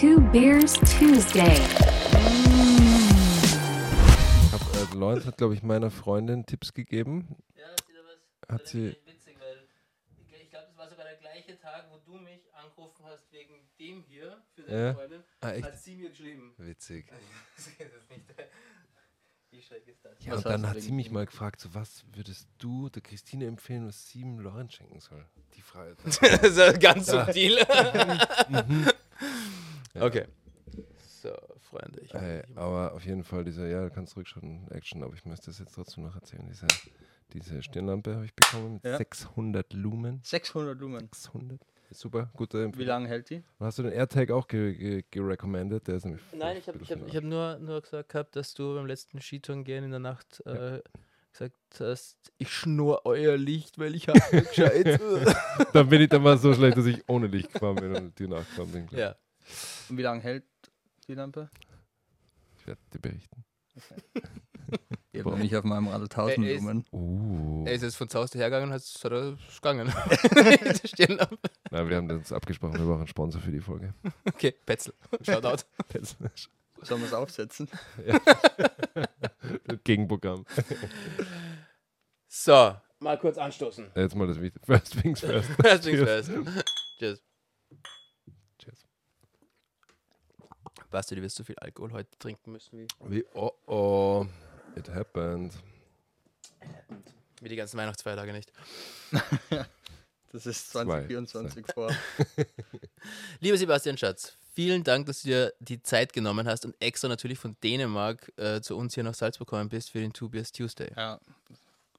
Two Beers Tuesday. Hab, äh, Lawrence hat, glaube ich, meiner Freundin Tipps gegeben. Ja, hast du da was? Hat das sie- witzig, weil ich, glaube, das war sogar der gleiche Tag, wo du mich angerufen hast wegen dem hier für deine Ja. Freundin. Ah, echt? Hat sie mir geschrieben. Witzig. das ist nicht. Wie schräg ist das? Ja, Was und dann hat sie mich mal gefragt, so was würdest du der Christine empfehlen, was sie ihm Lawrence schenken soll? Die Frage. das ist ja ganz subtil. Ja. Okay. So, Freunde. Ich Äh, aber auf jeden Fall dieser, ja, du kannst zurückschauen, Action, aber ich möchte das jetzt trotzdem noch erzählen. Diese, diese Stirnlampe habe ich bekommen mit Ja. 600 Lumen. 600 Lumen. 600. Super, gute Wie Empfehlung. lange hält die? Hast du den AirTag auch ge ge gerecommended? Der ist nämlich Nein, ich habe ich hab, ich hab nur, nur gesagt gehabt, dass du beim letzten Skitouren gehen in der Nacht äh, gesagt hast, ich schnur euer Licht, weil ich habe gescheit. Dann bin ich dann mal so schlecht, dass ich ohne Licht gefahren bin und dir nachgefahren bin. ja. Und wie lange hält die Lampe? Ich werde dir berichten. Ich habe nicht auf meinem Rad 1000 Ey, ey, ist- Lumen. Uh. Er ist jetzt von zu Hause hergegangen und hat ist gegangen. Die. Nein, wir haben uns abgesprochen, wir brauchen einen Sponsor für die Folge. okay, Petzel. Shoutout. Sollen wir es aufsetzen? Gegenprogramm. So, mal kurz anstoßen. Jetzt mal das Wichtigste. First things first. First things first. Cheers. Cheers. Basti, du wirst so viel Alkohol heute trinken müssen wie, Wie, oh oh, it happened. wie die ganzen Weihnachtsfeiertage nicht. Das ist Zwei. 2024 vor. Lieber Sebastian Schatz, vielen Dank, dass du dir die Zeit genommen hast und extra natürlich von Dänemark äh, zu uns hier nach Salzburg gekommen bist für den Two Beers Tuesday. Ja,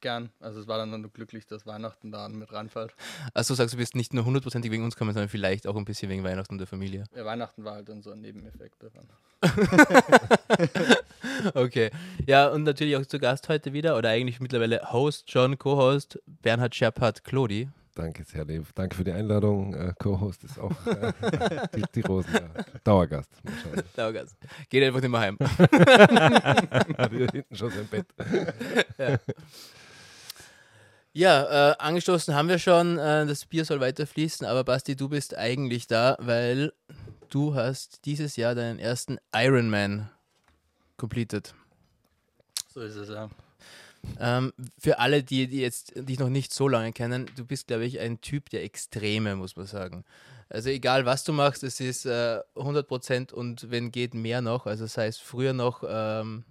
gern. Also es war dann nur glücklich, dass Weihnachten da mit reinfällt. Also sagst, du bist nicht nur hundertprozentig wegen uns gekommen, sondern vielleicht auch ein bisschen wegen Weihnachten und der Familie. Ja, Weihnachten war halt dann so ein Nebeneffekt davon. Okay. Ja, und natürlich auch zu Gast heute wieder, oder eigentlich mittlerweile Host, John, Co-Host, Bernhard Scherpert Klodi. Danke, sehr lieb. Danke für die Einladung. Äh, Co-Host ist auch äh, die, die Rosen. Ja. Dauergast. Dauergast. Geht einfach nicht mehr heim. Hat hier hinten schon sein Bett. Ja, äh, angestoßen haben wir schon, äh, das Bier soll weiter fließen, aber Basti, du bist eigentlich da, weil du hast dieses Jahr deinen ersten Ironman completed. So ist es ja. Ähm, für alle, die, die jetzt dich noch nicht so lange kennen, du bist, glaube ich, ein Typ der Extreme, muss man sagen. Also egal, was du machst, es ist äh, 100% und wenn geht, mehr noch. Also sei es früher noch ähm,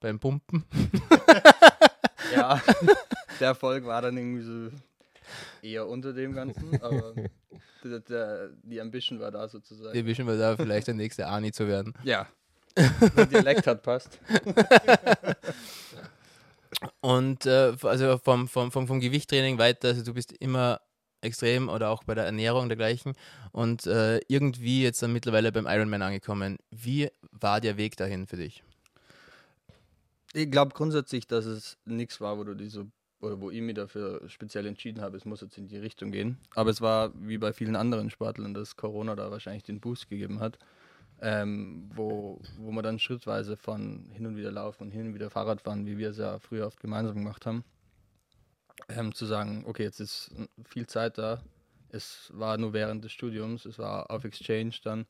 beim Pumpen. Ja, der Erfolg war dann irgendwie so eher unter dem Ganzen, aber der, der, die Ambition war da sozusagen. Wir wischen wir da vielleicht der nächste Ani zu werden. Ja. Der Dialekt hat passt. Und äh, also vom, vom, vom, vom Gewichttraining weiter, also du bist immer extrem oder auch bei der Ernährung dergleichen und äh, irgendwie jetzt dann mittlerweile beim Ironman angekommen. Wie war der Weg dahin für dich? Ich glaube grundsätzlich, dass es nichts war, wo du diese oder wo ich mich dafür speziell entschieden habe, es muss jetzt in die Richtung gehen. Aber es war wie bei vielen anderen Sportlern, dass Corona da wahrscheinlich den Boost gegeben hat, ähm, wo, wo man dann schrittweise von hin und wieder laufen und hin und wieder Fahrrad fahren, wie wir es ja früher oft gemeinsam gemacht haben, ähm, zu sagen, okay, jetzt ist viel Zeit da. Es war nur während des Studiums, es war auf Exchange dann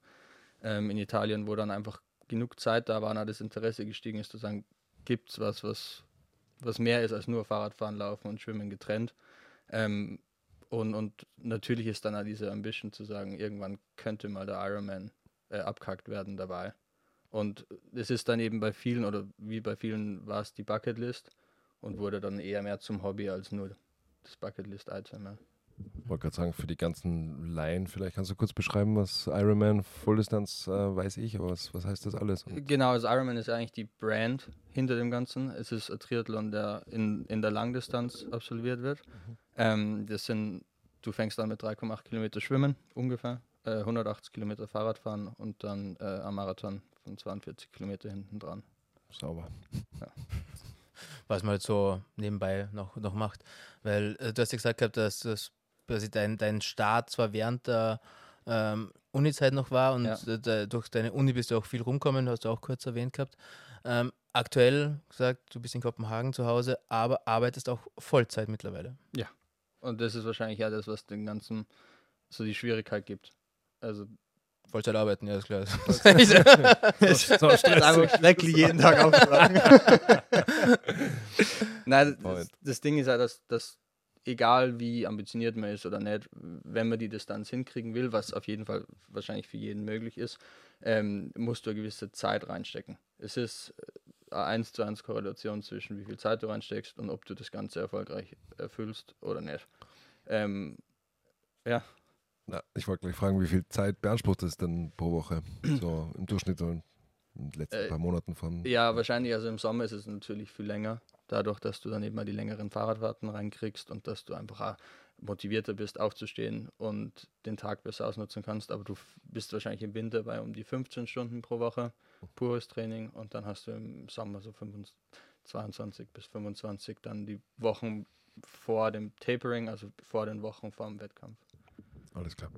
ähm, in Italien, wo dann einfach genug Zeit da war und das Interesse gestiegen ist, zu sagen, gibt es was, was, was mehr ist als nur Fahrradfahren, Laufen und Schwimmen getrennt. Ähm, und, und natürlich ist dann auch diese Ambition zu sagen, irgendwann könnte mal der Ironman äh, abkackt werden dabei. Und es ist dann eben bei vielen, oder wie bei vielen war es die Bucketlist und wurde dann eher mehr zum Hobby als nur das Bucketlist-Item. Ja. Ich wollte gerade sagen, für die ganzen Laien, vielleicht kannst du kurz beschreiben, was Ironman Fulldistanz äh, weiß ich, aber was, was heißt das alles? Und Genau, also Ironman ist eigentlich die Brand hinter dem Ganzen. Es ist ein Triathlon, der in, in der Langdistanz absolviert wird. Ähm, das sind, du fängst an mit 3,8 Kilometer Schwimmen ungefähr, äh, 180 Kilometer Fahrradfahren und dann äh, am Marathon von 42 Kilometer hinten dran. Sauber. was man halt so nebenbei noch, noch macht. Weil äh, du hast ja gesagt gehabt, dass das quasi dein, dein Start zwar während der ähm, Uni-Zeit noch war und Ja. äh, da, durch deine Uni bist du auch viel rumkommen, hast du auch kurz erwähnt gehabt. Ähm, aktuell gesagt, du bist in Kopenhagen zu Hause, aber arbeitest auch Vollzeit mittlerweile. Und das ist wahrscheinlich ja das, was den ganzen so die Schwierigkeit gibt. Also Vollzeit arbeiten, ja, ist klar. Ist einfach schrecklich, jeden Tag aufzuwachen. Nein, das, das Ding ist ja, dass, dass egal wie ambitioniert man ist oder nicht, wenn man die Distanz hinkriegen will, was auf jeden Fall wahrscheinlich für jeden möglich ist, ähm, musst du eine gewisse Zeit reinstecken. Es ist äh, eine 1 zu 1 Korrelation zwischen wie viel Zeit du reinsteckst und ob du das Ganze erfolgreich erfüllst oder nicht. Ähm, ja, Na, ich wollte gleich fragen, wie viel Zeit beansprucht es denn pro Woche? So im Durchschnitt so in den letzten Äh, paar Monaten vom. Ja, wahrscheinlich. Also im Sommer ist es natürlich viel länger, dadurch, dass du dann eben mal die längeren Fahrradfahrten reinkriegst und dass du einfach motivierter bist, aufzustehen und den Tag besser ausnutzen kannst. Aber du bist wahrscheinlich im Winter bei um die 15 Stunden pro Woche, pures Training und dann hast du im Sommer so 25, 22 bis 25 dann die Wochen vor dem Tapering, also vor den Wochen vor dem Wettkampf. Alles klar.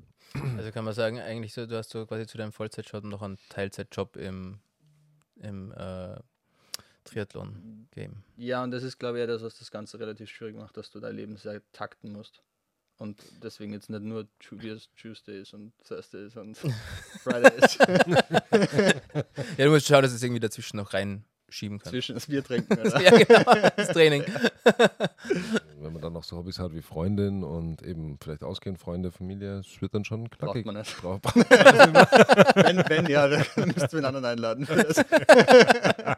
Also kann man sagen, eigentlich so, du hast so quasi zu deinem Vollzeitjob noch einen Teilzeitjob im, im äh, Triathlon-Game. Ja, und das ist, glaube ich, ja das, was das Ganze relativ schwierig macht, dass du dein Leben sehr takten musst. Und deswegen jetzt nicht nur Tuesdays und Thursdays und Fridays Ja, du musst schauen, dass du es irgendwie dazwischen noch reinschieben kannst. zwischen das Bier trinken. Oder? ja, genau, das Training. Man dann noch so Hobbys hat wie Freundin und eben vielleicht ausgehend Freunde, Familie, es wird dann schon Braucht knackig. man nicht. Braucht- wenn, wenn, ja, dann müsst ihr einen anderen einladen.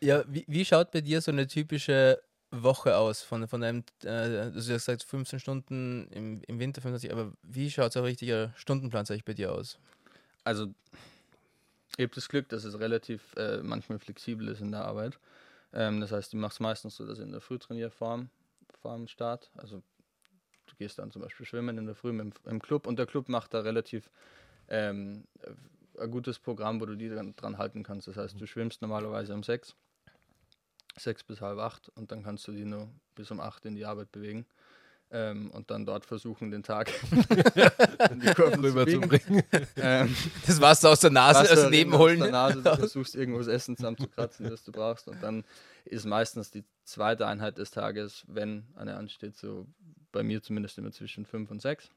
Ja, wie, wie schaut bei dir so eine typische Woche aus? Von, von einem, äh, also du hast gesagt 15 Stunden im, im Winter, 25, aber wie schaut so ein richtiger Stundenplan sag ich, bei dir aus? Also, ich habe das Glück, dass es relativ äh, manchmal flexibel ist in der Arbeit. Ähm, das heißt, ich mache es meistens so, dass ich in der Früh trainiere vor dem, vor dem Start. Also, du gehst dann zum Beispiel schwimmen in der Früh im, im Club und der Club macht da relativ ähm, äh, ein gutes Programm, wo du die dran, dran halten kannst. Das heißt, du schwimmst normalerweise um sechs, sechs bis halb acht und dann kannst du die nur bis um acht in die Arbeit bewegen. Ähm, und dann dort versuchen, den Tag in die Kurven zu biegen. rüberzubringen. Ähm, Das Wasser aus der Nase, Wasser aus dem aus Nebenholen. der Nase, du versuchst irgendwas Essen zusammenzukratzen, das du brauchst. Und dann ist meistens die zweite Einheit des Tages, wenn eine ansteht, so bei mir zumindest immer zwischen fünf und sechs.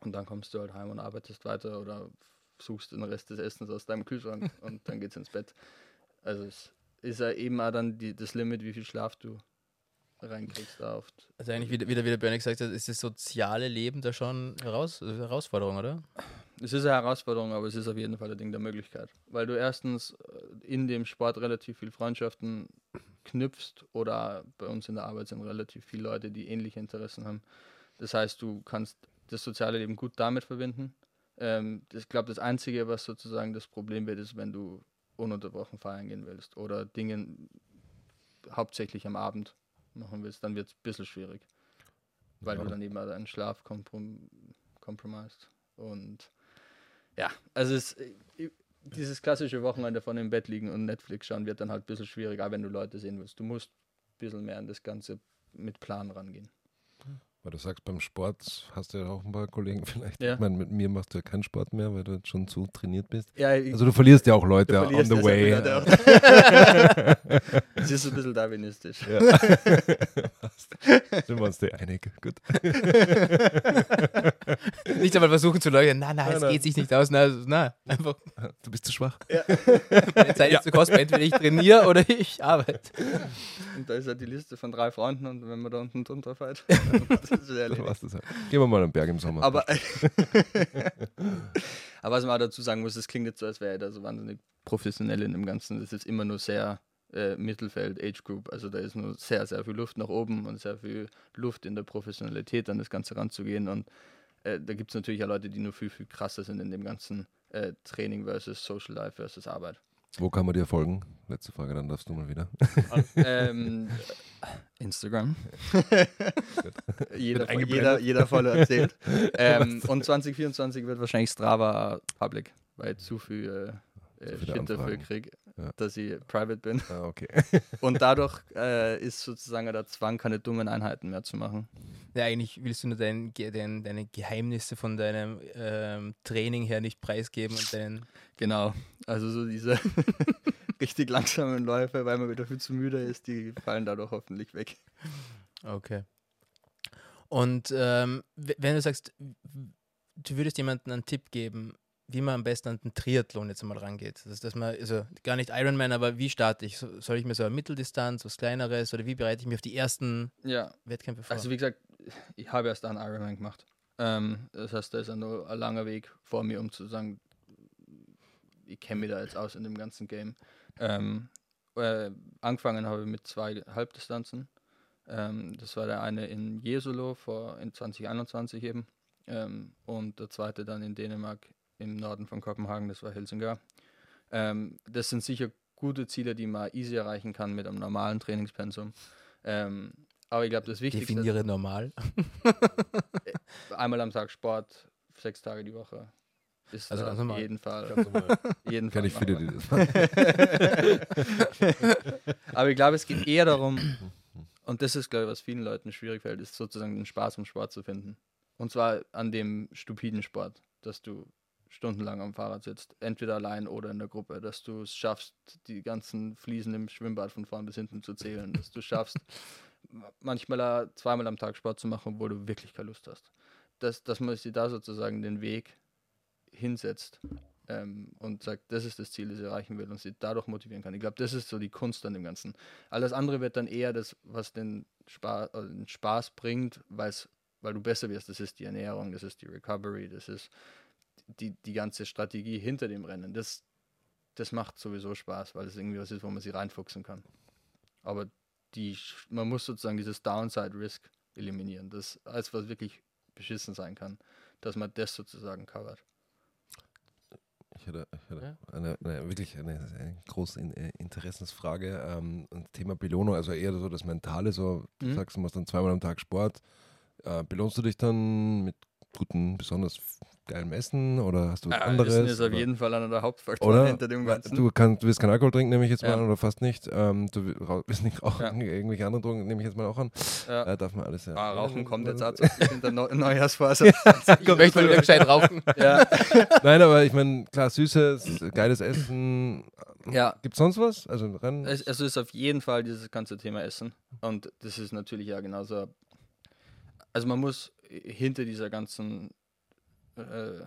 Und dann kommst du halt heim und arbeitest weiter oder suchst den Rest des Essens aus deinem Kühlschrank und dann geht's ins Bett. Also es ist ja eben auch dann die, das Limit, wie viel Schlaf du reinkriegst oft. Also eigentlich, wie, der- wie der, wie der Bernie gesagt hat, ist das soziale Leben da schon heraus, also Herausforderung, oder? Es ist eine Herausforderung, aber es ist auf jeden Fall ein Ding der Möglichkeit. Weil du erstens äh, in dem Sport relativ viel Freundschaften knüpfst oder bei uns in der Arbeit sind relativ viele Leute, die ähnliche Interessen haben. Das heißt, du kannst das soziale Leben gut damit verbinden. Ähm, ich glaube, das Einzige, was sozusagen das Problem wird, ist, wenn du ununterbrochen feiern gehen willst oder Dinge hauptsächlich am Abend machen willst, dann wird es ein bisschen schwierig. Weil Ja. du dann eben deinen Schlaf komprom compromised. Und ja, also es, äh, dieses klassische Wochenende von im Bett liegen und Netflix schauen wird dann halt ein bisschen schwierig, auch wenn du Leute sehen willst. Du musst ein bisschen mehr an das Ganze mit Plan rangehen. Weil du sagst, beim Sport hast du ja auch ein paar Kollegen vielleicht. Ja. Ich meine, mit mir machst du ja keinen Sport mehr, weil du jetzt schon zu trainiert bist. Ja, Also du verlierst ja auch Leute on the way. Es ist ein bisschen darwinistisch. Ja. Sind wir uns da einig? Gut. Nicht einmal versuchen zu leugnen, nein, nein, es geht sich nicht aus. Nein, nein einfach, Du bist zu schwach. meine Zeit ist zu kostbar. Entweder ich trainiere oder ich arbeite. Und da ist ja die Liste von drei Freunden und wenn man da unten drunter fällt, das ist ja Das war's das halt. Gehen wir mal am Berg im Sommer. Aber, aber was man auch dazu sagen muss, es klingt jetzt so, als wäre er da so wahnsinnig professionell in dem Ganzen. Das ist immer nur sehr äh, Mittelfeld, Age Group. Also da ist nur sehr, sehr viel Luft nach oben und sehr viel Luft in der Professionalität, an das Ganze ranzugehen. Und äh, da gibt es natürlich auch Leute, die nur viel, viel krasser sind in dem ganzen äh, Training versus Social Life versus Arbeit. Wo kann man dir folgen? Letzte Frage, dann darfst du mal wieder. ähm, Instagram. jeder, jeder, jeder voll erzählt. ähm, und 2024 wird wahrscheinlich Strava Public, weil zu viel äh, äh, Shit dafür Anfragen. Ja. dass ich private bin. Ah, okay. Und dadurch äh, ist sozusagen der Zwang, keine dummen Einheiten mehr zu machen. Ja, eigentlich willst du nur dein, dein, deine Geheimnisse von deinem ähm, Training her nicht preisgeben und deinen. Genau. Also so diese richtig langsamen Läufe, weil man wieder viel zu müde ist, die fallen dadurch hoffentlich weg. Okay. Und ähm, wenn du sagst, du würdest jemandem einen Tipp geben, wie man am besten an den Triathlon jetzt mal rangeht. Das ist, dass man, also gar nicht Ironman, aber wie starte ich? So- Soll ich mir so eine Mitteldistanz, was kleineres oder wie bereite ich mich auf die ersten Ja, Wettkämpfe vor? also wie gesagt, ich habe erst einen Ironman gemacht. Ähm, das heißt, da ist ja noch ein langer Weg vor mir, um zu sagen, ich kenne mich da jetzt aus in dem ganzen Game. Ähm, äh, angefangen habe ich mit zwei Halbdistanzen. Ähm, das war der eine in Jesolo vor in 2021 eben ähm, und der zweite dann in Dänemark im Norden von Kopenhagen, das war Helsingar. Ähm, das sind sicher gute Ziele, die man easy erreichen kann mit einem normalen Trainingspensum. Ähm, aber ich glaube, das Wichtigste Definiere normal. einmal am Tag Sport, sechs Tage die Woche. Ist Also ganz auf normal. jeden Fall. Ganz normal. jeden Fall ich viele, die das machen. Aber ich glaube, es geht eher darum, und das ist, glaube ich, was vielen Leuten schwierig fällt, ist sozusagen den Spaß am Sport zu finden. Und zwar an dem stupiden Sport, dass du stundenlang am Fahrrad sitzt, entweder allein oder in der Gruppe, dass du es schaffst, die ganzen Fliesen im Schwimmbad von vorn bis hinten zu zählen, dass du schaffst, manchmal auch zweimal am Tag Sport zu machen, obwohl du wirklich keine Lust hast. Dass, dass man sich da sozusagen den Weg hinsetzt ähm, und sagt, das ist das Ziel, das ich erreichen will und sie dadurch motivieren kann. Ich glaube, das ist so die Kunst an dem Ganzen. Alles andere wird dann eher das, was den Spaß, äh, den Spaß bringt, weil du besser wirst. Das ist die Ernährung, das ist die Recovery, das ist die, die ganze Strategie hinter dem Rennen. Das, das macht sowieso Spaß, weil es irgendwie was ist, wo man sich reinfuchsen kann. Aber die, man muss sozusagen dieses Downside-Risk eliminieren, das alles, was wirklich beschissen sein kann, dass man das sozusagen covert. Ich hätte, ich hätte Ja. eine, eine, wirklich eine, eine große äh, Interessensfrage. Ähm, und Thema Belohnung, also eher so das Mentale, so du Mhm. sagst, du machst dann zweimal am Tag Sport. Äh, belohnst du dich dann mit guten, besonders geilem Essen oder hast du was anderes? Essen ist auf oder? jeden Fall einer der Hauptfaktoren Oder? hinter dem Ganzen. Du, kannst, du willst keinen Alkohol trinken, nehme ich jetzt Ja. mal an, oder fast nicht. Ähm, du wi- rau- willst nicht rauchen, irgendwelche anderen Drogen, nehme ich jetzt mal auch an. ja. Äh, darf man alles ja. ah, Rauchen kommt jetzt auch zu. in der Neu Neujahrsphase. Ich möchte mal wieder gescheit rauchen. ja. Nein, aber ich meine, klar, süßes, geiles Essen. ja, Gibt es sonst was? Also Rennen? es, es ist auf jeden Fall dieses ganze Thema Essen. Und das ist natürlich ja genauso. Also man muss hinter dieser ganzen, äh,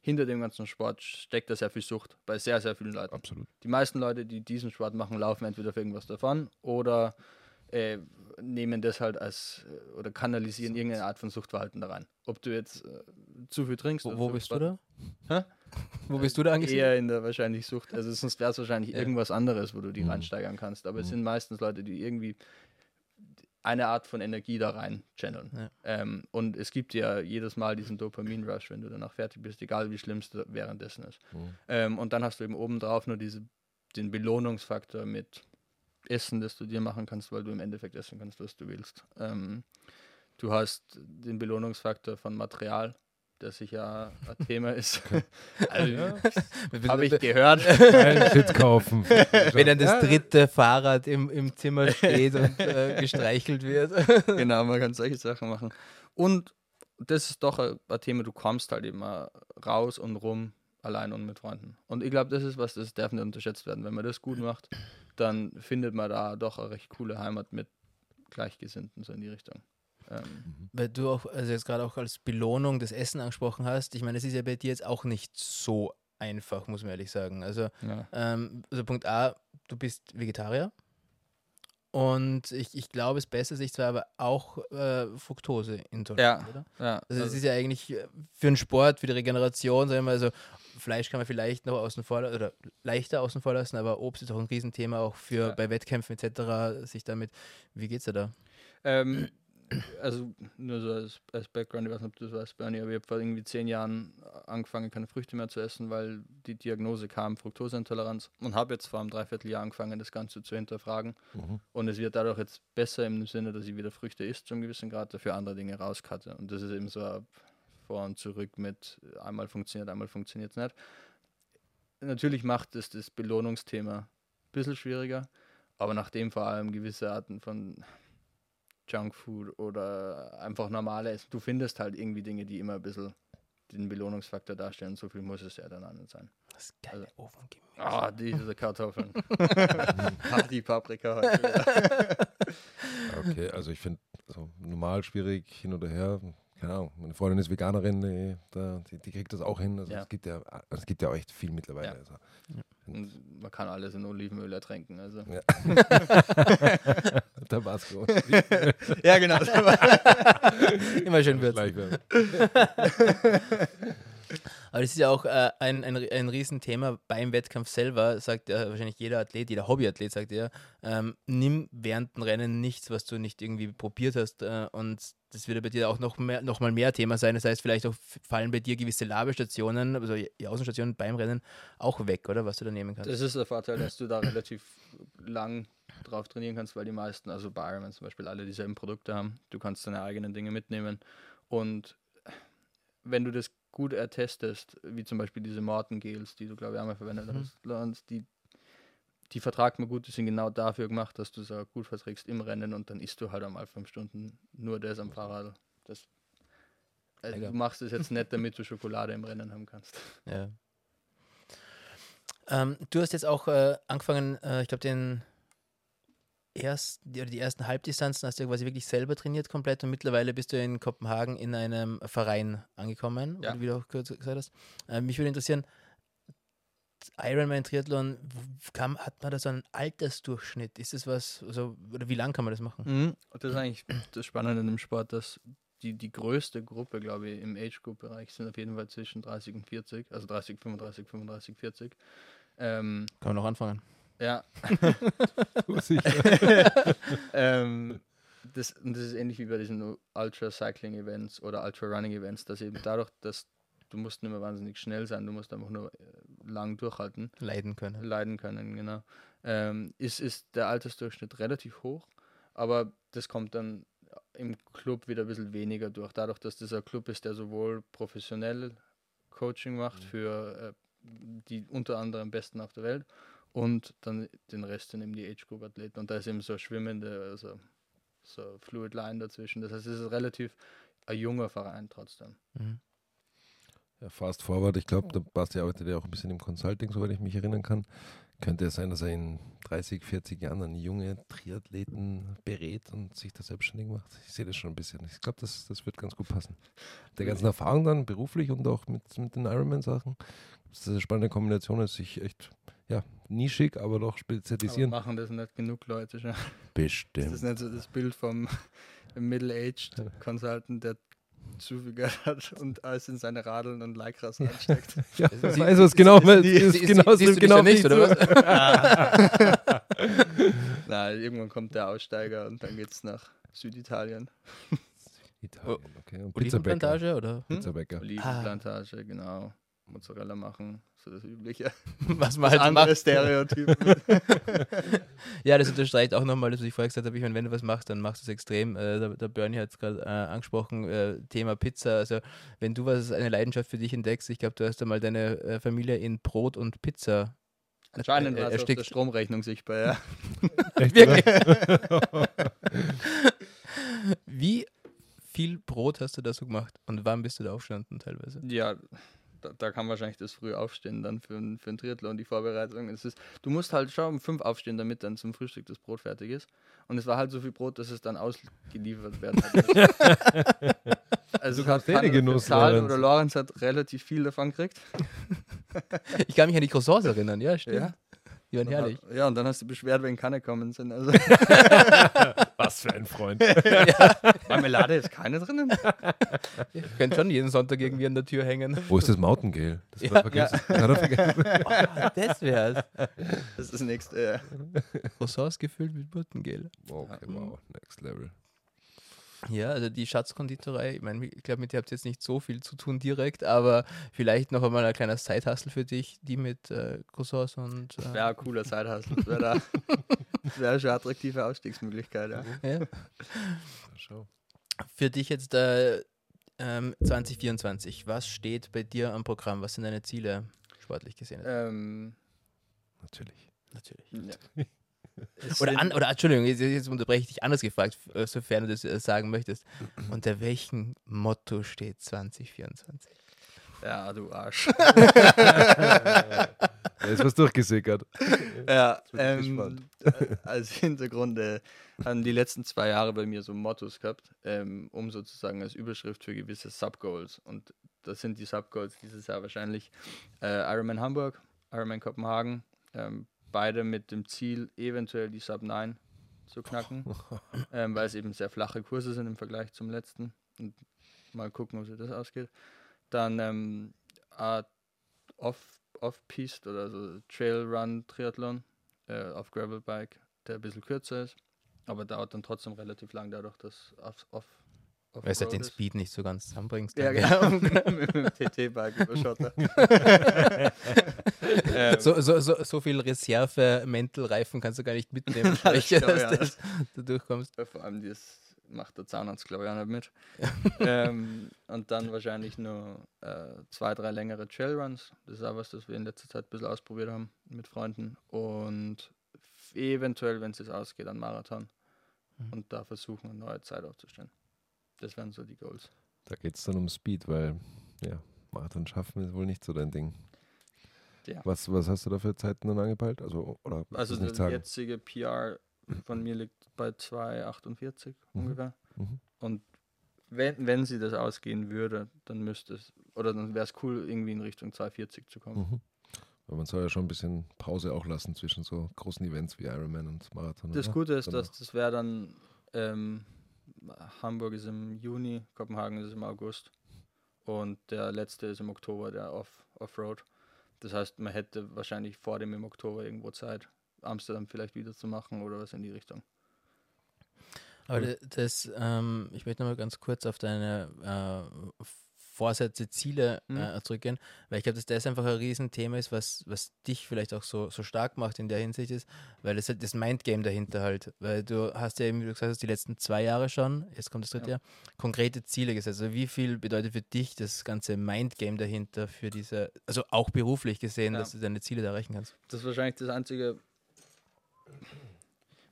hinter dem ganzen Sport steckt da sehr viel Sucht bei sehr, sehr vielen Leuten. Absolut. Die meisten Leute, die diesen Sport machen, laufen entweder für irgendwas davon oder äh, nehmen das halt als äh, oder kanalisieren irgendeine Art von Suchtverhalten da rein. Ob du jetzt äh, zu viel trinkst. Wo, oder wo bist viel du da? Hä? Wo bist du da angesiedelt? Eher in der wahrscheinlich Sucht. Also sonst wäre es wahrscheinlich Ja. irgendwas anderes, wo du die Mhm. reinsteigern kannst. Aber es Mhm. sind meistens Leute, die irgendwie eine Art von Energie da rein channeln. Ja. Ähm, und es gibt ja jedes Mal diesen Dopamin-Rush, wenn du danach fertig bist, egal wie schlimm es währenddessen ist. Mhm. Ähm, und dann hast du eben obendrauf nur diese, den Belohnungsfaktor mit Essen, das du dir machen kannst, weil du im Endeffekt essen kannst, was du willst. Ähm, du hast den Belohnungsfaktor von Material, das sicher ein Thema ist. also, Habe ich gehört. Shit kaufen. Wenn dann das Ja, dritte Fahrrad im, im Zimmer steht und äh, gestreichelt wird. genau, man kann solche Sachen machen. Und das ist doch ein, ein Thema, du kommst halt immer raus und rum, allein und mit Freunden. Und ich glaube, das ist was, das darf nicht unterschätzt werden. Wenn man das gut macht, dann findet man da doch eine recht coole Heimat mit Gleichgesinnten, so in die Richtung. Ähm, Weil du auch, also jetzt gerade auch als Belohnung das Essen angesprochen hast. Ich meine, es ist ja bei dir jetzt auch nicht so einfach, muss man ehrlich sagen. Also, ja. ähm, also Punkt A, du bist Vegetarier. Und ich, ich glaube, es bessert sich zwar aber auch äh, Fructose intolerant, Ja. oder? ja. Also es ist ja eigentlich äh, für den Sport, für die Regeneration, sagen wir mal, also Fleisch kann man vielleicht noch außen vor oder leichter außen vor lassen, aber Obst ist auch ein Riesenthema, auch für Ja. bei Wettkämpfen etc. sich damit, wie geht's dir da? Ähm, also nur so als, als Background, ich weiß nicht, ob du das weißt, Bernie, aber ich habe vor irgendwie zehn Jahren angefangen, keine Früchte mehr zu essen, weil die Diagnose kam, Fructoseintoleranz und habe jetzt vor einem Dreivierteljahr angefangen, das Ganze zu hinterfragen Mhm. und es wird dadurch jetzt besser im Sinne, dass ich wieder Früchte isst zum gewissen Grad, dafür andere Dinge rauskatte und das ist eben so ein vor und zurück mit einmal funktioniert, einmal funktioniert es nicht. Natürlich macht es das Belohnungsthema ein bisschen schwieriger, aber nachdem vor allem gewisse Arten von Junkfood oder einfach normale Essen. Du findest halt irgendwie Dinge, die immer ein bisschen den Belohnungsfaktor darstellen. So viel muss es ja dann auch nicht sein. Das geile Ofengemüse. Ah, diese Kartoffeln. die Paprika heute. wieder. Okay, also ich finde so normal schwierig hin oder her. keine Ahnung, meine Freundin ist Veganerin, die, die, die kriegt das auch hin. Also Ja. es gibt ja, es gibt ja auch echt viel mittlerweile. Ja. Also. Und man kann alles in Olivenöl ertränken. Also. Ja. Tabasco. ja, genau. Immer schön würzen. Aber das ist ja auch äh, ein, ein, ein Riesenthema beim Wettkampf selber, sagt ja wahrscheinlich jeder Athlet, jeder Hobbyathlet sagt ja, ähm, nimm während dem Rennen nichts, was du nicht irgendwie probiert hast. Äh, und das wird ja bei dir auch noch, mehr, noch mal mehr Thema sein. Das heißt, vielleicht auch fallen bei dir gewisse Labestationen, also die Außenstationen beim Rennen auch weg, oder? Was du da nehmen kannst. Das ist der Vorteil, dass du da relativ lang drauf trainieren kannst, weil die meisten, also bei Ironman zum Beispiel, alle dieselben Produkte haben. Du kannst deine eigenen Dinge mitnehmen. Und wenn du das gut ertestest, wie zum Beispiel diese Morten-Gels, die du, glaube ich, einmal verwendet Mhm. hast, die, die vertragt man gut, die sind genau dafür gemacht, dass du es auch gut verträgst im Rennen und dann isst du halt einmal fünf Stunden nur das am Fahrrad. Das, also du machst es jetzt nicht, damit du Schokolade im Rennen haben kannst. Ja. Ähm, du hast jetzt auch äh, angefangen, äh, ich glaube, den ersten, die, ersten Halbdistanzen hast du quasi wirklich selber trainiert komplett und mittlerweile bist du in Kopenhagen in einem Verein angekommen, Ja. wie du auch kurz gesagt hast. Äh, mich würde interessieren, Ironman Triathlon, kam, hat man da so einen Altersdurchschnitt? Ist das was, also, oder wie lang kann man das machen? Mhm. Das ist eigentlich das Spannende in dem Sport, dass die, die größte Gruppe, glaube ich, im Age-Group-Bereich sind auf jeden Fall zwischen 30 und 40, also 30, 35, 35, 40. Ähm, Kann man noch anfangen. Ja, ähm, das, und das ist ähnlich wie bei diesen Ultra-Cycling-Events oder Ultra-Running-Events, dass eben dadurch, dass du musst nicht mehr wahnsinnig schnell sein, du musst einfach nur äh, lang durchhalten, Leiden können. leiden können, genau. Ähm, ist, ist der Altersdurchschnitt relativ hoch, aber das kommt dann im Club wieder ein bisschen weniger durch, dadurch, dass das ein Club ist, der sowohl professionell Coaching macht für äh, die unter anderem Besten auf der Welt und dann den Rest sind eben die Age Group Athleten und da ist eben so schwimmende, also so Fluid Line dazwischen. Das heißt, es ist relativ ein junger Verein trotzdem. Mhm. Ja, fast forward, ich glaube, der Basti arbeitet ja auch ein bisschen im Consulting, soweit ich mich erinnern kann. Könnte es sein, dass er in 30, 40 Jahren einen junge Triathleten berät und sich da selbstständig macht? Ich sehe das schon ein bisschen. Ich glaube, das, das wird ganz gut passen. Der ganzen Erfahrung dann, beruflich und auch mit, mit den Ironman-Sachen. Das ist eine spannende Kombination, ist sich echt, ja, nischig, aber doch Aber spezialisieren. machen das nicht genug Leute schon. Das Bestimmt. ist nicht so das Bild vom Middle-Aged Consultant, der zu viel Geld hat und alles in seine Radeln und Lycras ansteckt. Ja, Sie- ich weiß, was genau, sie- ist, sie- ist sie- genau, siehst du dich genau da nicht, oder was? Nein, irgendwann kommt der Aussteiger und dann geht's nach Süditalien. Italien, okay. Und Pizzabäcker. Olivenplantage oder Pizzabäcker. Olivenplantage, genau. Mozzarella machen, so das Übliche. was man Das halt andere macht? Stereotypen. Ja, das unterstreicht auch nochmal, das, was ich vorher gesagt habe. Ich meine, wenn du was machst, dann machst du es extrem. Äh, der, der Bernie hat es gerade äh, angesprochen, äh, Thema Pizza. Also, wenn du was, eine Leidenschaft für dich entdeckst, ich glaube, du hast einmal deine äh, Familie in Brot und Pizza. Anscheinend äh, war es auf der Stromrechnung sichtbar, ja. Wirklich? Wie viel Brot hast du da so gemacht und wann bist du da aufgestanden teilweise? Ja, da, da kann wahrscheinlich das früh aufstehen dann für, ein- für ein Triathlon, die Vorbereitung. Es ist, du musst halt schon um fünf aufstehen, damit dann zum Frühstück das Brot fertig ist. Und es war halt so viel Brot, dass es dann ausgeliefert werden hat. also dafür Genuss, zahlt Lorenz. oder Lorenz hat relativ viel davon gekriegt. Ich kann mich an die Croissants erinnern, ja, stimmt. Ja. Die waren herrlich. Ja, und dann hast du beschwert, wenn keine kommen sind. Also Was für ein Freund. Marmelade ist keine drinnen. Ihr könnt schon jeden Sonntag irgendwie an der Tür hängen. Wo ist das Mountain Gale? Das Ja, vergessen. Oh, das wär's. Das ist das nächste. Ja. Croissants gefüllt mit Buttengel. Okay, wow, next level. Ja, also die Schatzkonditorei, ich meine, ich glaube, mit der habt ihr jetzt nicht so viel zu tun direkt, aber vielleicht noch einmal ein kleiner Side-Hustle für dich, die mit äh, Croissants und. Äh, Wäre ein cooler Zeithassel. Das wäre da. Das wäre schon eine attraktive Ausstiegsmöglichkeit. Ja. ja. Für dich jetzt äh, ähm, 2024, was steht bei dir am Programm? Was sind deine Ziele, sportlich gesehen? Ähm, Natürlich. Natürlich. ja. Oder, an, oder Entschuldigung, jetzt, jetzt unterbreche ich dich anders gefragt, äh, sofern du das äh, sagen möchtest. Unter welchem Motto steht 2024? Ja, du Arsch. Ja, ist was durchgesickert. Ja, bin ähm, gespannt. äh, als Hintergrund äh, haben die letzten zwei Jahre bei mir so Mottos gehabt, ähm, um sozusagen als Überschrift für gewisse Subgoals. Und das sind die Subgoals dieses Jahr wahrscheinlich äh, Ironman Hamburg, Ironman Kopenhagen, ähm, beide mit dem Ziel, eventuell die Sub 9 zu knacken, ähm, weil es eben sehr flache Kurse sind im Vergleich zum letzten. Und mal gucken, wie das ausgeht. Dann ähm, Art Off, Off-Piste oder so Trail-Run-Triathlon äh, auf Gravelbike, der ein bisschen kürzer ist, aber dauert dann trotzdem relativ lang, dadurch, dass off, off Weil du halt den Speed nicht so ganz zusammenbringst. Ja, genau. mit dem TT-Bike über Schotter. ähm, So, so, so, so viel Reserve-Mental-Reifen kannst du gar nicht mitnehmen, ich dass auch das, du durchkommst. vor allem das macht der Zahnarzt, glaube ich, auch nicht mit. ähm, und dann wahrscheinlich nur äh, zwei, drei längere Trailruns. Das ist auch was, das wir in letzter Zeit ein bisschen ausprobiert haben mit Freunden. Und eventuell, wenn es jetzt ausgeht, ein Marathon. Mhm. Und da versuchen, eine neue Zeit aufzustellen. Das wären so die Goals. Da geht es dann um Speed, weil ja, Marathon schaffen ist wohl nicht so dein Ding. Ja. Was, was hast du da für Zeiten dann angepeilt? Also, oder Also der sagen? jetzige PR von mir liegt bei 2,48 Mhm. ungefähr. Mhm. Und wenn, wenn sie das ausgehen würde, dann müsste es, oder dann wäre es cool, irgendwie in Richtung 2,40 zu kommen. Mhm. Weil man soll ja schon ein bisschen Pause auch lassen zwischen so großen Events wie Ironman und Marathon. Das oder? Gute ist, Genau. dass das wäre dann, ähm, Hamburg ist im Juni, Kopenhagen ist im August und der letzte ist im Oktober, der Off- Offroad. das heißt, man hätte wahrscheinlich vor dem im Oktober irgendwo Zeit, Amsterdam vielleicht wieder zu machen oder was in die Richtung. Aber da- das, ähm, ich möchte nochmal ganz kurz auf deine äh, Vorsätze, Ziele Mhm. äh, zurückgehen, weil ich glaube, dass das einfach ein Riesenthema ist, was, was dich vielleicht auch so, so stark macht in der Hinsicht ist, weil das halt das Mindgame dahinter halt, weil du hast ja eben, wie du gesagt hast, die letzten zwei Jahre schon, jetzt kommt das dritte Ja. Jahr, konkrete Ziele gesetzt. Also wie viel bedeutet für dich das ganze Mindgame dahinter für diese, also auch beruflich gesehen, Ja. dass du deine Ziele da erreichen kannst? Das ist wahrscheinlich das Einzige,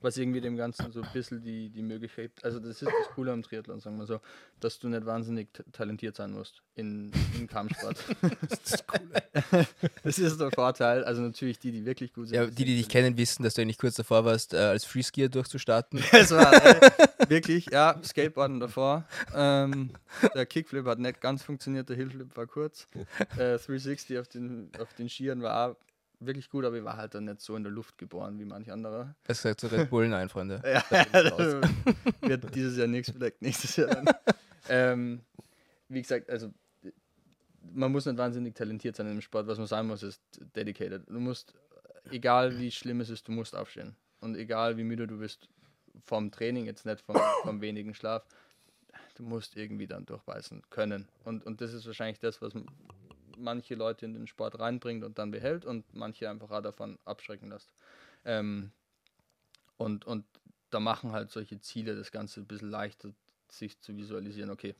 was irgendwie dem Ganzen so ein bisschen die, die Möglichkeit, also das ist das Coole am Triathlon, sagen wir so, dass du nicht wahnsinnig talentiert sein musst in, in Kampfsport. das ist das Coole. das ist der Vorteil, also natürlich die, die wirklich gut sind. Ja, die, die dich kennen, wissen, dass du eigentlich kurz davor warst, äh, als Freeskier durchzustarten. Es war äh, wirklich, ja, Skateboarden davor. Ähm, der Kickflip hat nicht ganz funktioniert, der Hillflip war kurz. Äh, 360 auf den, auf den Skiern war auch wirklich gut, aber ich war halt dann nicht so in der Luft geboren wie manch anderer. Das gesagt zu Red Bull, nein, Freunde. Ja, wird dieses Jahr nichts, vielleicht nächstes Jahr dann. ähm, wie gesagt, also man muss nicht wahnsinnig talentiert sein im Sport. Was man sein muss, ist dedicated. Du musst, egal wie schlimm es ist, du musst aufstehen. Und egal wie müde du bist vom Training, jetzt nicht vom, vom wenigen Schlaf, du musst irgendwie dann durchbeißen können. Und, und das ist wahrscheinlich das, was manche Leute in den Sport reinbringt und dann behält und manche einfach davon abschrecken lässt. Ähm, und, und da machen halt solche Ziele das Ganze ein bisschen leichter, sich zu visualisieren, okay,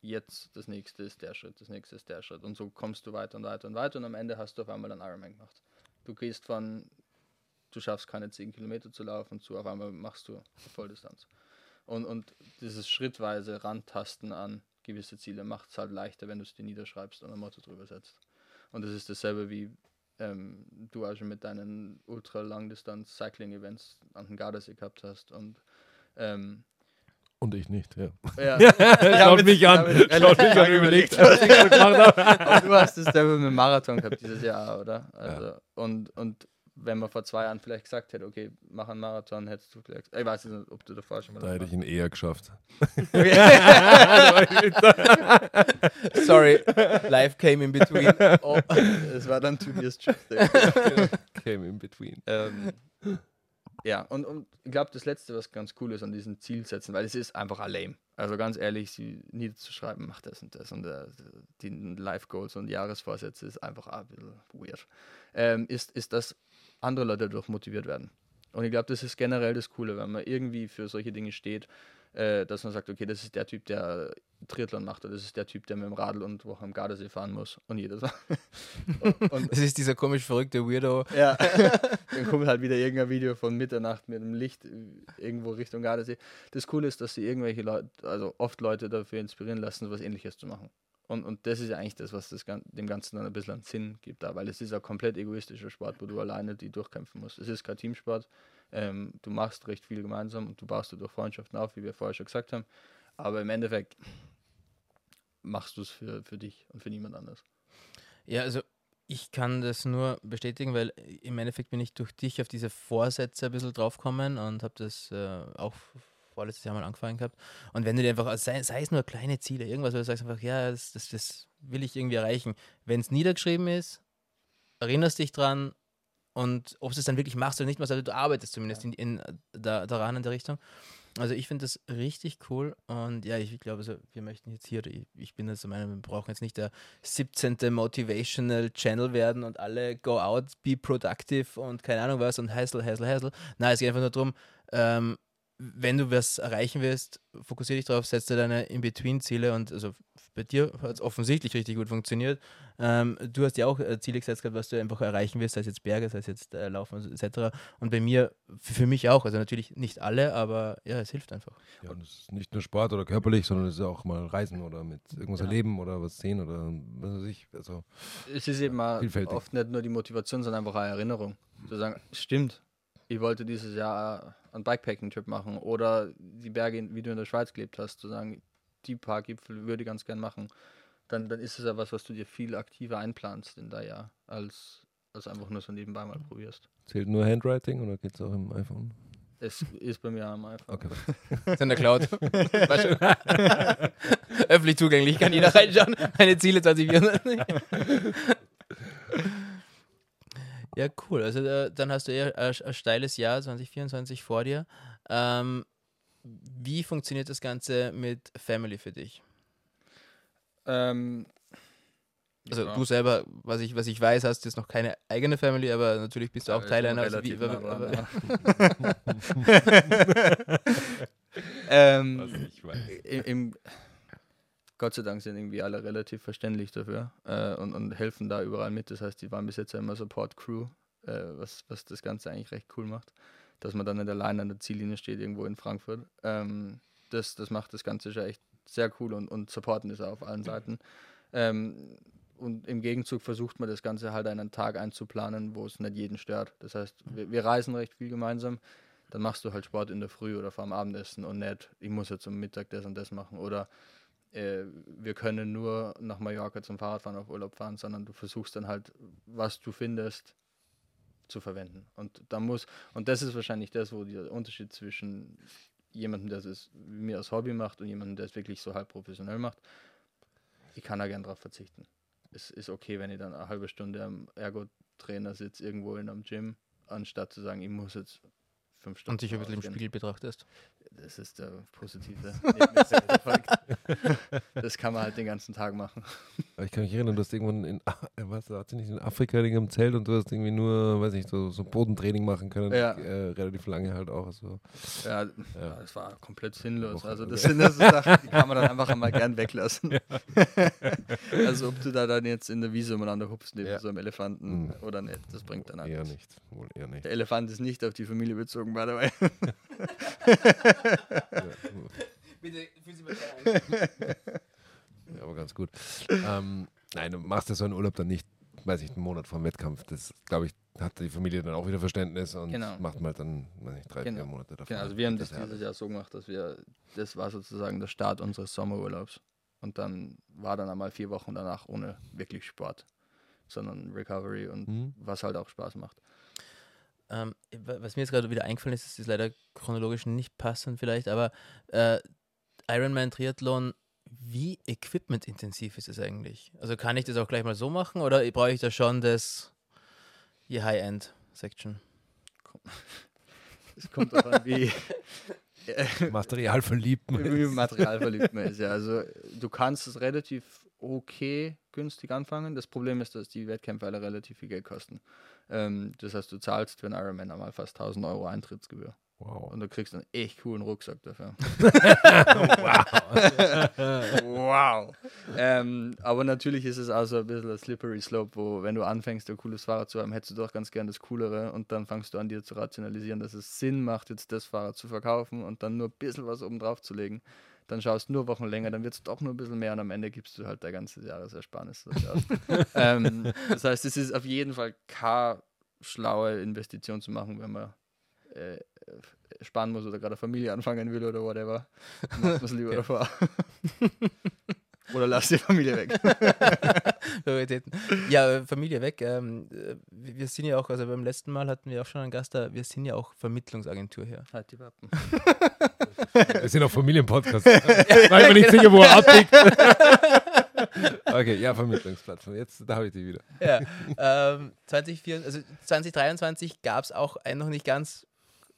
jetzt das nächste ist der Schritt, das nächste ist der Schritt. Und so kommst du weiter und weiter und weiter und am Ende hast du auf einmal einen Ironman gemacht. Du gehst von, du schaffst keine 10 Kilometer zu laufen, zu auf einmal machst du Volldistanz. Und, und dieses schrittweise Rantasten an gewisse Ziele macht es halt leichter, wenn du es dir niederschreibst und ein Motto drüber setzt. Und das ist dasselbe wie ähm, du auch schon mit deinen ultra-langdistanz-Cycling-Events an den Gardasee gehabt hast. Und ähm, Und ich nicht, ja. ja, Schaut mit- mich an, schaut mich an, überlegt, du hast es selber mit dem Marathon gehabt dieses Jahr, oder? Also, und, und wenn man vor zwei Jahren vielleicht gesagt hätte, okay, mach einen Marathon, hättest du vielleicht. Ich weiß nicht, ob du davor schon mal. Da hätte ich ihn eher geschafft. Sorry, life came in between. Oh. Es war dann Tobias Tuesday. Came in between. ähm, ja, und, und ich glaube, das Letzte, was ganz cool ist an diesen Zielsätzen, weil es ist einfach all lame. Also ganz ehrlich, sie niederzuschreiben, mach das und das und äh, die Life-Goals und Jahresvorsätze ist einfach ein bisschen weird. Ähm, ist, ist, dass andere Leute dadurch motiviert werden. Und ich glaube, das ist generell das Coole, wenn man irgendwie für solche Dinge steht, äh, dass man sagt, okay, das ist der Typ, der Triathlon macht oder das ist der Typ, der mit dem Radl und Woche am Gardasee fahren muss und jedes Mal. und, Das ist dieser komisch verrückte Weirdo. ja, dann kommt halt wieder irgendein Video von Mitternacht mit einem Licht irgendwo Richtung Gardasee. Das Coole ist, dass sie irgendwelche Leute, also oft Leute dafür inspirieren lassen, was ähnliches zu machen. Und, und das ist ja eigentlich das, was das, dem Ganzen dann ein bisschen einen Sinn gibt, da, weil es ist ein komplett egoistischer Sport, wo du alleine die durchkämpfen musst. Es ist kein Teamsport. Ähm, du machst recht viel gemeinsam und du baust dadurch Freundschaften auf, wie wir vorher schon gesagt haben. Aber im Endeffekt machst du es für, für dich und für niemand anders. Ja, also ich kann das nur bestätigen, weil im Endeffekt bin ich durch dich auf diese Vorsätze ein bisschen draufgekommen und habe das äh, auch vorletztes Jahr mal angefangen gehabt. Und wenn du dir einfach, also sei, sei es nur kleine Ziele, irgendwas, wo du sagst einfach, ja, das, das, das will ich irgendwie erreichen. Wenn es niedergeschrieben ist, erinnerst dich dran und ob du es dann wirklich machst oder nicht machst, also du arbeitest zumindest in, in, da, daran in der Richtung. Also ich finde das richtig cool und ja, ich glaube, also wir möchten jetzt hier, ich, ich bin jetzt der Meinung, wir brauchen jetzt nicht der 17. Motivational Channel werden und alle go out, be productive und keine Ahnung was und hassle, hassle, hassle. Nein, es geht einfach nur darum, ähm, wenn du was erreichen willst, fokussiere dich darauf, setze deine In-Between-Ziele und also bei dir hat es offensichtlich richtig gut funktioniert. Ähm, du hast ja auch äh, Ziele gesetzt gehabt, was du einfach erreichen willst, sei es jetzt Berge, sei es jetzt äh, Laufen etc. Und bei mir, für, mich auch, also natürlich nicht alle, aber ja, es hilft einfach. Ja, und es ist nicht nur Sport oder körperlich, sondern es ist auch mal Reisen oder mit irgendwas Ja. erleben oder was sehen oder was weiß ich. Also, Es ist eben auch Vielfältig. oft nicht nur die Motivation, sondern einfach eine Erinnerung. Zu sagen, stimmt, ich wollte dieses Jahr einen Bikepacking-Trip machen oder die Berge, wie du in der Schweiz gelebt hast, zu sagen, die paar Gipfel würde ich ganz gern machen. Dann, dann ist es ja was, was du dir viel aktiver einplanst in der Jahr, als, als einfach nur so nebenbei mal probierst. zählt nur Handwriting oder geht es auch im iPhone? Es ist bei mir am iPhone. Okay. Ist in der Cloud. Öffentlich zugänglich, kann jeder reinschauen. Meine Ziele 2024. ja, cool. Also äh, dann hast du eher ein, ein steiles Jahr 2024 vor dir. Ähm, wie funktioniert das Ganze mit Family für dich? Ähm, Also ja. du selber, was ich, was ich weiß, hast jetzt noch keine eigene Family, aber natürlich bist du auch Ja, Teil ist einer. Also wie, nah aber, dran, aber, ja. ähm, Was ich weiß. im, im, Gott sei Dank sind irgendwie alle relativ verständlich dafür äh, und, und helfen da überall mit. Das heißt, die waren bis jetzt ja immer Support-Crew, äh, was, was das Ganze eigentlich recht cool macht, dass man dann nicht allein an der Ziellinie steht, irgendwo in Frankfurt. Ähm, das, das macht das Ganze schon echt sehr cool und, und supporten ist auf allen Seiten. Ähm, und im Gegenzug versucht man das Ganze halt einen Tag einzuplanen, wo es nicht jeden stört. Das heißt, wir, wir reisen recht viel gemeinsam. Dann machst du halt Sport in der Früh oder vor dem Abendessen und nicht, ich muss jetzt zum Mittag das und das machen. Oder äh, wir können nur nach Mallorca zum Fahrradfahren auf Urlaub fahren, sondern du versuchst dann halt, was du findest, zu verwenden. Und da muss, und das ist wahrscheinlich das, wo der Unterschied zwischen jemandem, der es wie mir als Hobby macht und jemandem, der es wirklich so halb professionell macht, ich kann da gern drauf verzichten. Es ist okay, wenn ich dann eine halbe Stunde am Ergo-Trainer sitze, irgendwo in einem Gym, anstatt zu sagen, ich muss jetzt fünf Stunden. und dich ein bisschen im. Spiegel betrachtest. Das ist der positive. Das kann man halt den ganzen Tag machen. Aber ich kann mich erinnern, du hast irgendwann in, A- äh, was, hat sie nicht in Afrika in einem Zelt und du hast irgendwie nur, weiß nicht, so, so Bodentraining machen können. Ja. Äh, relativ lange halt auch. So. Ja, Ja. das war komplett sinnlos. Also oder? das sind so Sachen, die kann man dann einfach einmal gern weglassen. also ob du da dann jetzt in der Wiese umeinander hupst neben Ja. so einem Elefanten Mhm. oder nicht, das bringt dann Eher nichts. nicht. Wohl eher nicht. Der Elefant ist nicht auf die Familie bezogen, by the way. Ja, Bitte, fühl Sie mal ja, aber ganz gut. ähm, nein, du machst ja so einen Urlaub dann nicht, weiß ich, einen Monat vor dem Wettkampf. Das, glaube ich, hat die Familie dann auch wieder Verständnis und Genau. macht man halt dann, weiß nicht, drei, Genau. vier Monate davor. Genau, also wir haben das ja dieses Jahr so gemacht, dass wir, das war sozusagen der Start unseres Sommerurlaubs. Und dann war dann einmal vier Wochen danach ohne wirklich Sport, sondern Recovery und Mhm. was halt auch Spaß macht. Ähm, wa- was mir jetzt gerade wieder eingefallen ist, das ist leider chronologisch nicht passend vielleicht, aber äh, Ironman Triathlon, wie equipmentintensiv ist es eigentlich? Also kann ich das auch gleich mal so machen oder brauche ich da schon das die High-End-Section? Es kommt darauf an, wie, Material verliebt. man wie ist. materialverliebt man ist. Ja. Also du kannst es relativ okay günstig anfangen. Das Problem ist, dass die Wettkämpfe alle relativ viel Geld kosten. Ähm, das heißt, du zahlst für einen Ironman einmal fast 1000 Euro Eintrittsgebühr. Wow. Und du kriegst einen echt coolen Rucksack dafür. wow. Ähm, aber natürlich ist es auch so ein bisschen ein slippery slope, wo wenn du anfängst, ein cooles Fahrrad zu haben, hättest du doch ganz gern das coolere und dann fangst du an, dir zu rationalisieren, dass es Sinn macht, jetzt das Fahrrad zu verkaufen und dann nur ein bisschen was oben drauf zu legen. Dann schaust du nur Wochen länger, dann wird es doch nur ein bisschen mehr und am Ende gibst du halt dein ganzes Jahresersparnis. ähm, das heißt, es ist auf jeden Fall keine schlaue Investition zu machen, wenn man äh, sparen muss oder gerade Familie anfangen will oder whatever. Macht man es lieber davor. oder lass die Familie weg. Prioritäten. Ja, Familie weg. Ähm, äh, wir wir sind ja auch, also beim letzten Mal hatten wir auch schon einen Gast da, wir sind ja auch Vermittlungsagentur hier. halt die Wappen. Wir sind auf Familienpodcast. War ich mir nicht sicher, wo er abbiegt. okay, ja, Vermittlungsplattform. Jetzt, da habe ich die wieder. Ja, ähm, 2024, also 2023 gab es auch ein noch nicht ganz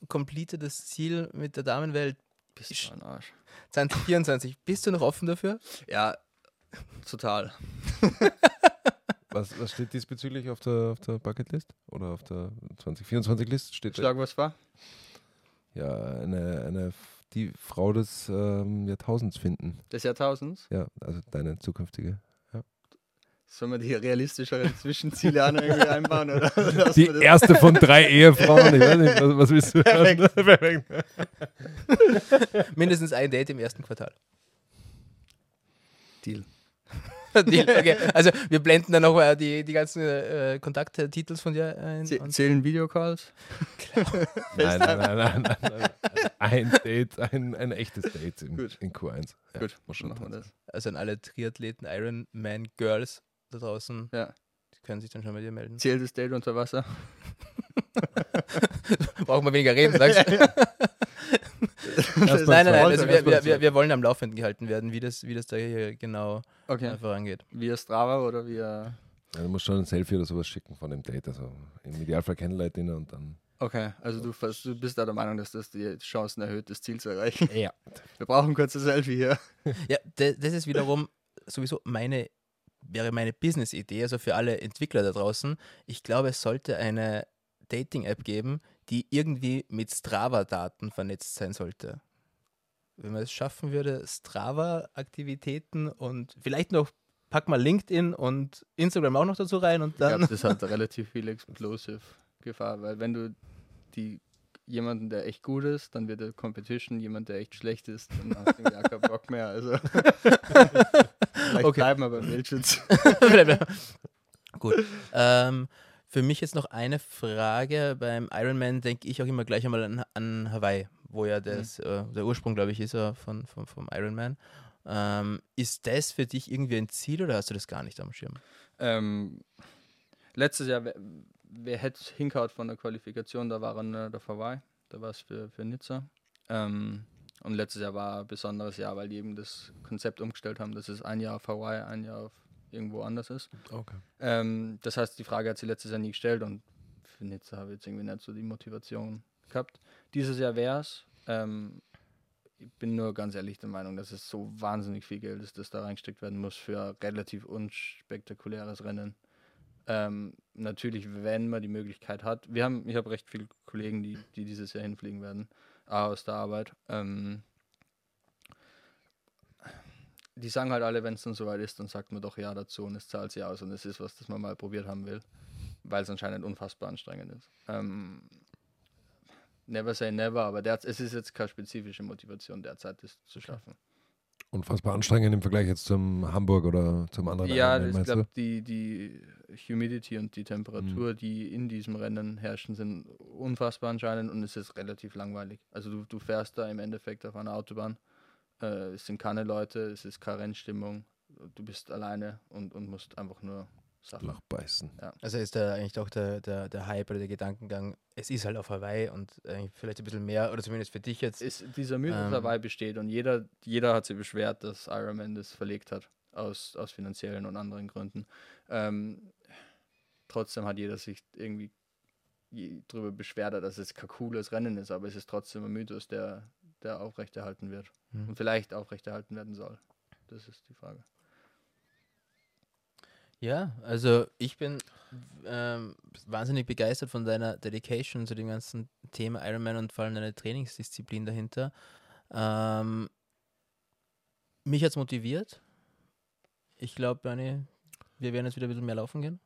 completedes Ziel mit der Damenwelt. Bist du ein Arsch. 2024, bist du noch offen dafür? Ja, total. Was, was steht diesbezüglich auf der, auf der Bucketlist? Oder auf der 2024-List? Steht? Schlag was vor? Ja, eine, eine, die Frau des ähm, Jahrtausends finden. Des Jahrtausends? Ja, also deine zukünftige. Sollen wir die realistischeren Zwischenziele an irgendwie einbauen? Oder Die erste von drei Ehefrauen. Ich weiß nicht, was, was willst du hören? Perfekt. Mindestens ein Date im ersten Quartal. Deal. Okay. Also wir blenden dann noch äh, die, die ganzen äh, Kontakttitels von dir ein. Zäh- und- Zählen Videocalls? Nein, nein, nein, nein, nein, nein. Ein Date, ein, ein echtes Date in, Gut. in Q1. Ja, Gut, muss schon machen wir das. Also an alle Triathleten, Ironman Girls da draußen, Ja. die können sich dann schon bei dir melden. Zählt das Date unter Wasser? Brauchen wir weniger reden, sagst du? Erst mal Nein, nein, nein. Also wir, wir, wir, wir wollen am Laufenden gehalten werden, wie das, wie das da hier genau Okay. vorangeht. Via Strava oder via. Ja, du musst schon ein Selfie oder sowas schicken von dem Date. Also im Idealfall Candlelight-Dinner und dann. Okay, also du, du bist da der Meinung, dass das die Chancen erhöht, das Ziel zu erreichen. Ja. Wir brauchen kurz ein Selfie hier. Ja, das, das ist wiederum sowieso meine, wäre meine Business-Idee, also für alle Entwickler da draußen. Ich glaube, es sollte eine Dating-App geben, die irgendwie mit Strava-Daten vernetzt sein sollte. Wenn man es schaffen würde, Strava-Aktivitäten und vielleicht noch, pack mal LinkedIn und Instagram auch noch dazu rein und Ich dann. glaube, das hat relativ viel Explosive-Gefahr, weil wenn du die jemanden, der echt gut ist, dann wird der Competition, jemand, der echt schlecht ist, dann hast du auch keinen Bock mehr. Also vielleicht Okay. bleiben wir beim Bildschutz. Gut. Ähm, für mich jetzt noch eine Frage. Beim Ironman denke ich auch immer gleich einmal an, an Hawaii, wo ja das, äh, der Ursprung, glaube ich, ist ja von, von, vom Ironman. Ähm, ist das für dich irgendwie ein Ziel oder hast du das gar nicht am Schirm? Ähm, letztes Jahr, wer, wer hätte hinkaut von der Qualifikation, da waren äh, der Hawaii, da war es für, für Nizza. Ähm, und letztes Jahr war ein besonderes Jahr, weil die eben das Konzept umgestellt haben, dass es ein Jahr auf Hawaii, ein Jahr auf irgendwo anders ist. Okay. Ähm, das heißt, die Frage hat sie letztes Jahr nie gestellt und für Nizza habe ich jetzt irgendwie nicht so die Motivation gehabt. Dieses Jahr wäre es. Ähm, ich bin nur ganz ehrlich der Meinung, dass es so wahnsinnig viel Geld ist, das da reingesteckt werden muss für ein relativ unspektakuläres Rennen. Ähm, natürlich, wenn man die Möglichkeit hat. Wir haben, ich habe recht viele Kollegen, die, die dieses Jahr hinfliegen werden, aus der Arbeit. Ähm, die sagen halt alle, wenn es dann soweit ist, dann sagt man doch ja dazu und es zahlt sich aus und es ist was, das man mal probiert haben will, weil es anscheinend unfassbar anstrengend ist. Ähm, never say never, aber der, es ist jetzt keine spezifische Motivation derzeit, das zu schaffen. Unfassbar anstrengend im Vergleich jetzt zum Hamburg oder zum anderen. Ja, Ironman, ich glaube, die, die Humidity und die Mhm. Temperatur, die in diesem Rennen herrschen, sind unfassbar anscheinend und es ist relativ langweilig. Also du, du fährst da im Endeffekt auf einer Autobahn, äh, es sind keine Leute, es ist keine Rennstimmung, du bist alleine und, und musst einfach nur? Sachen. Lochbeißen. Also ist da eigentlich auch der, der, der Hype oder der Gedankengang, es ist halt auf Hawaii und eigentlich vielleicht ein bisschen mehr, oder zumindest für dich jetzt. ist, dieser Mythos Ähm. dabei besteht und jeder, jeder hat sich beschwert, dass Ironman das verlegt hat, aus, aus finanziellen und anderen Gründen. Ähm, trotzdem hat jeder sich irgendwie darüber beschwert, dass es kein cooles Rennen ist, aber es ist trotzdem ein Mythos, der, der aufrechterhalten wird Hm. und vielleicht aufrechterhalten werden soll. Das ist die Frage. Ja, also ich bin ähm, wahnsinnig begeistert von deiner Dedication zu dem ganzen Thema Ironman und vor allem deiner Trainingsdisziplin dahinter. Ähm, mich hat es motiviert. Ich glaube, Bernie, wir werden jetzt wieder ein bisschen mehr laufen gehen.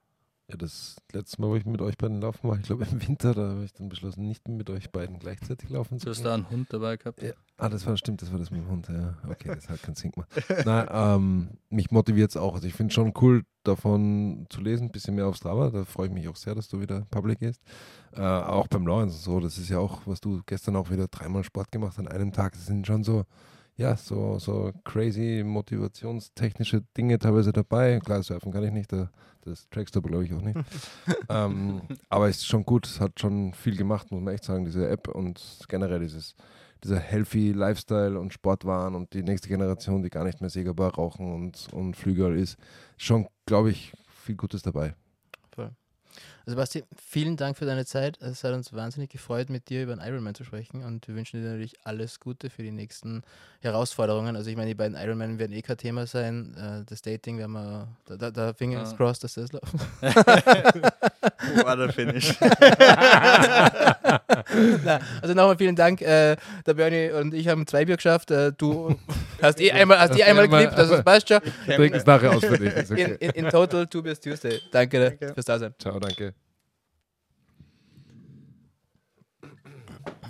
Ja, das letzte Mal, wo ich mit euch beiden laufen war, ich glaube im Winter, da habe ich dann beschlossen, nicht mit euch beiden gleichzeitig laufen zu Du hast gehen. da einen Hund dabei gehabt. Ja. Ah, das war stimmt, das war das mit dem Hund, ja. Okay, das hat keinen Sinn gemacht. Nein, ähm, mich motiviert es auch. Also ich finde es schon cool, davon zu lesen, ein bisschen mehr auf Strava. Da freue ich mich auch sehr, dass du wieder Public gehst. Äh, auch beim Lawrence und so, das ist ja auch, was du gestern auch wieder dreimal Sport gemacht an einem Tag. Das sind schon so, ja, so, so crazy motivationstechnische Dinge teilweise dabei. Klar, surfen kann ich nicht, da, das trackst du aber glaube ich auch nicht. ähm, aber es ist schon gut, es hat schon viel gemacht, muss man echt sagen, diese App und generell dieses dieser healthy Lifestyle und Sportwahn und die nächste Generation, die gar nicht mehr Segerbar rauchen und, und Flügel ist, schon, glaube ich, viel Gutes dabei. Also Basti, vielen Dank für deine Zeit. Es hat uns wahnsinnig gefreut, mit dir über den Ironman zu sprechen und wir wünschen dir natürlich alles Gute für die nächsten Herausforderungen. Also ich meine, die beiden Ironman werden eh kein Thema sein. Äh, Das Dating werden wir, da, da, da Fingers Ah. crossed, dass das läuft. War der Finish? Na, also nochmal vielen Dank. Äh, der Bernie und ich haben zwei Bier geschafft. Äh, du hast eh einmal, hast eh einmal einmal- geklebt, also das passt schon. Trink es nachher aus für dich. Ist In, okay. in, in total, two Beers Tuesday. Danke, Danke. fürs Dasein. Ciao, danke.